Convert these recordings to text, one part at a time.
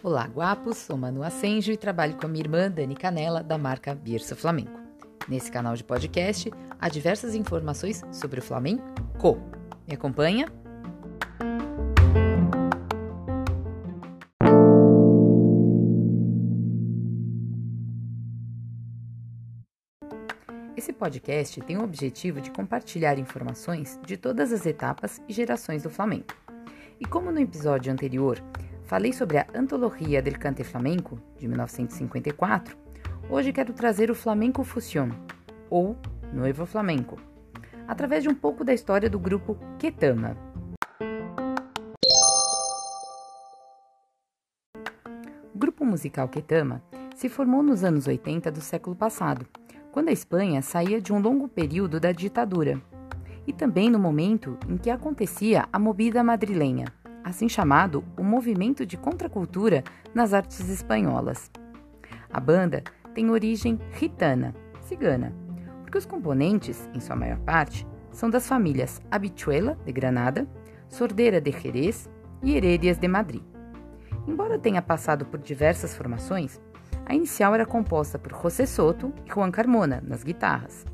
Olá, guapos! Sou Manu Ascenjo e trabalho com a minha irmã Dani Canela, da marca Birsa Flamenco. Nesse canal de podcast, há diversas informações sobre o flamenco. Me acompanha? Esse podcast tem o objetivo de compartilhar informações de todas as etapas e gerações do Flamengo. E como no episódio anterior falei sobre a Antologia del Cante Flamenco, de 1954, hoje quero trazer o Flamenco Fusion, ou Noivo Flamenco, através de um pouco da história do grupo Ketama. O grupo musical Ketama se formou nos anos 80 do século passado quando a Espanha saía de um longo período da ditadura, e também no momento em que acontecia a movida madrilenha, assim chamado o movimento de contracultura nas artes espanholas. A banda tem origem ritana, cigana, porque os componentes, em sua maior parte, são das famílias Habituela de Granada, Sordeira de Jerez e Herédias de Madrid. Embora tenha passado por diversas formações, a inicial era composta por José Soto e Juan Carmona nas guitarras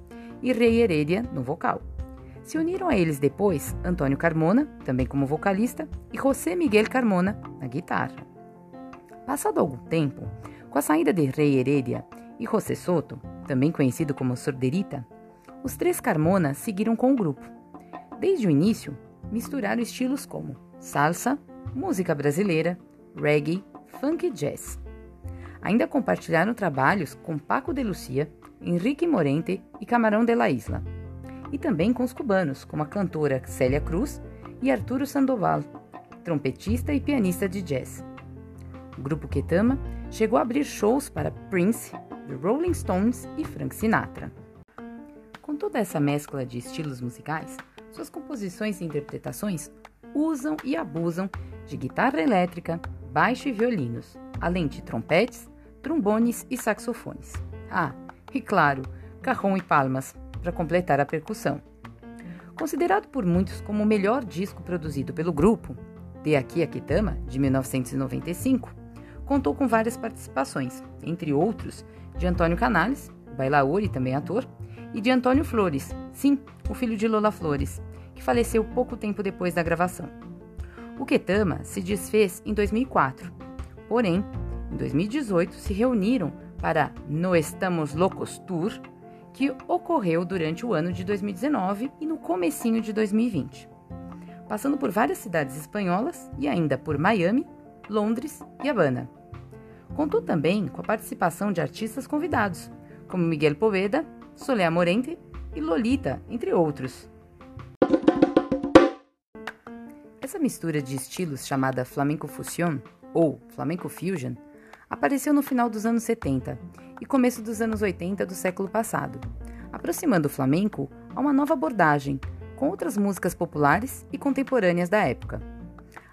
e Rei Heredia no vocal. Se uniram a eles depois Antônio Carmona, também como vocalista, e José Miguel Carmona na guitarra. Passado algum tempo, com a saída de Rei Heredia e José Soto, também conhecido como Sorderita, os três Carmona seguiram com o grupo. Desde o início, misturaram estilos como salsa, música brasileira, reggae, funk e jazz. Ainda compartilharam trabalhos com Paco de Lucia, Henrique Morente e Camarão de la Isla. E também com os cubanos, como a cantora Célia Cruz e Arturo Sandoval, trompetista e pianista de jazz. O grupo Ketama chegou a abrir shows para Prince, The Rolling Stones e Frank Sinatra. Com toda essa mescla de estilos musicais, suas composições e interpretações usam e abusam de guitarra elétrica, baixo e violinos, além de trompetes, trombones e saxofones. Ah, e claro, carrom e palmas para completar a percussão. Considerado por muitos como o melhor disco produzido pelo grupo, De Aqui a Kitama, de 1995, contou com várias participações, entre outros de Antônio Canales, bailaor e também ator, e de Antônio Flores, sim, o filho de Lola Flores, que faleceu pouco tempo depois da gravação. O Ketama se desfez em 2004, porém, em 2018, se reuniram para No Estamos Locos Tour, que ocorreu durante o ano de 2019 e no comecinho de 2020, passando por várias cidades espanholas e ainda por Miami, Londres e Havana. Contou também com a participação de artistas convidados, como Miguel Poveda, Soleá Morente e Lolita, entre outros. Essa mistura de estilos chamada Flamenco Fusion ou Flamenco Fusion apareceu no final dos anos 70 e começo dos anos 80 do século passado, aproximando o flamenco a uma nova abordagem, com outras músicas populares e contemporâneas da época.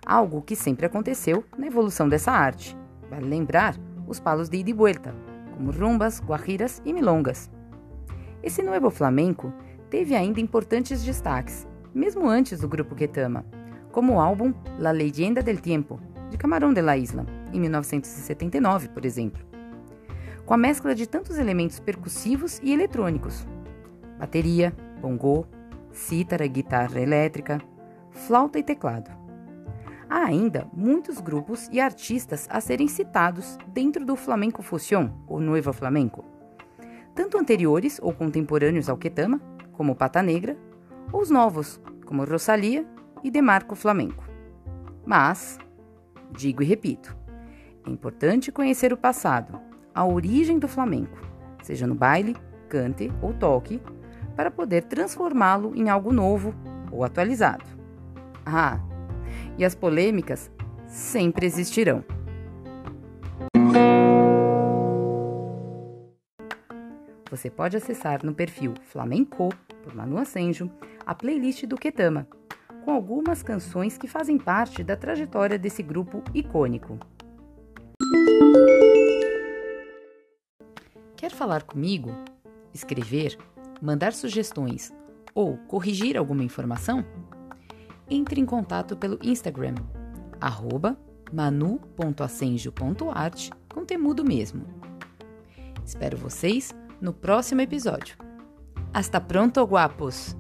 Algo que sempre aconteceu na evolução dessa arte. Vale lembrar os palos de ida e vuelta, como rumbas, guajiras e milongas. Esse novo flamenco teve ainda importantes destaques, mesmo antes do grupo Ketama, como o álbum La Leyenda del Tiempo, de Camarão de la Isla, em 1979, por exemplo. Com a mescla de tantos elementos percussivos e eletrônicos: bateria, bongô, cítara, guitarra elétrica, flauta e teclado. Há ainda muitos grupos e artistas a serem citados dentro do Flamenco Fusion, ou Noiva Flamenco, tanto anteriores ou contemporâneos ao Ketama, como Pata Negra, ou os novos, como Rosalia e Demarco Flamenco. Mas, digo e repito, é importante conhecer o passado, a origem do flamenco, seja no baile, cante ou toque, para poder transformá-lo em algo novo ou atualizado. Ah, e as polêmicas sempre existirão. Você pode acessar no perfil Flamenco, por Manu Ascenjo, a playlist do Ketama, com algumas canções que fazem parte da trajetória desse grupo icônico. Quer falar comigo? Escrever? Mandar sugestões ou corrigir alguma informação? Entre em contato pelo Instagram, arroba manu.acenjo.art com temudo mesmo. Espero vocês no próximo episódio. Hasta pronto, guapos!